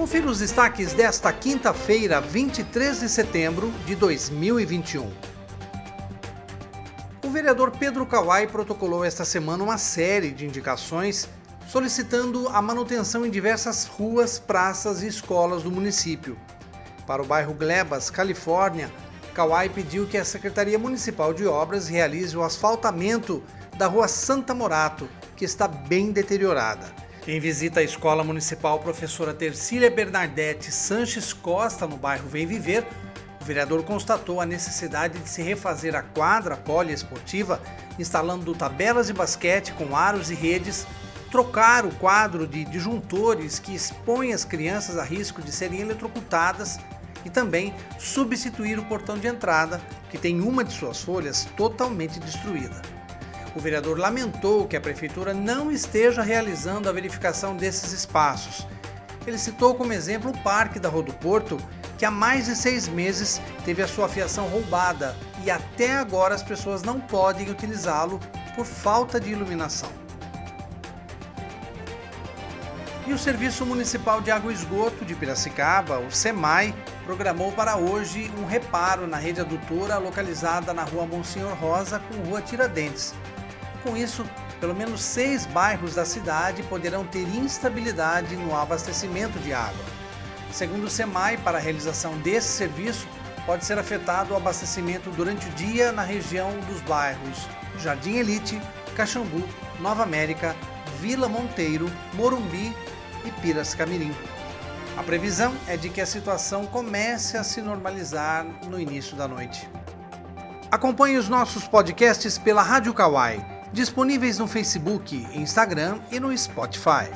Confira os destaques desta quinta-feira, 23 de setembro de 2021. O vereador Pedro Kawai protocolou esta semana uma série de indicações solicitando a manutenção em diversas ruas, praças e escolas do município. Para o bairro Glebas, Califórnia, Kawai pediu que a Secretaria Municipal de Obras realize o asfaltamento da rua Santa Morato, que está bem deteriorada. Em visita à Escola Municipal Professora Tercília Bernadette Sanches Costa, no bairro Vem Viver, o vereador constatou a necessidade de se refazer a quadra poliesportiva, instalando tabelas de basquete com aros e redes, trocar o quadro de disjuntores que expõe as crianças a risco de serem eletrocutadas e também substituir o portão de entrada, que tem uma de suas folhas totalmente destruída. O vereador lamentou que a prefeitura não esteja realizando a verificação desses espaços. Ele citou como exemplo o Parque da Rua do Porto, que há mais de seis meses teve a sua fiação roubada e até agora as pessoas não podem utilizá-lo por falta de iluminação. E o Serviço Municipal de Água e Esgoto de Piracicaba, o SEMAI, programou para hoje um reparo na rede adutora localizada na rua Monsenhor Rosa com rua Tiradentes. Com isso, pelo menos seis bairros da cidade poderão ter instabilidade no abastecimento de água. Segundo o SEMAI, para a realização desse serviço, pode ser afetado o abastecimento durante o dia na região dos bairros Jardim Elite, Caxambu, Nova América, Vila Monteiro, Morumbi e Piracicamirim. A previsão é de que a situação comece a se normalizar no início da noite. Acompanhe os nossos podcasts pela Rádio Kawai disponíveis no Facebook, Instagram e no Spotify.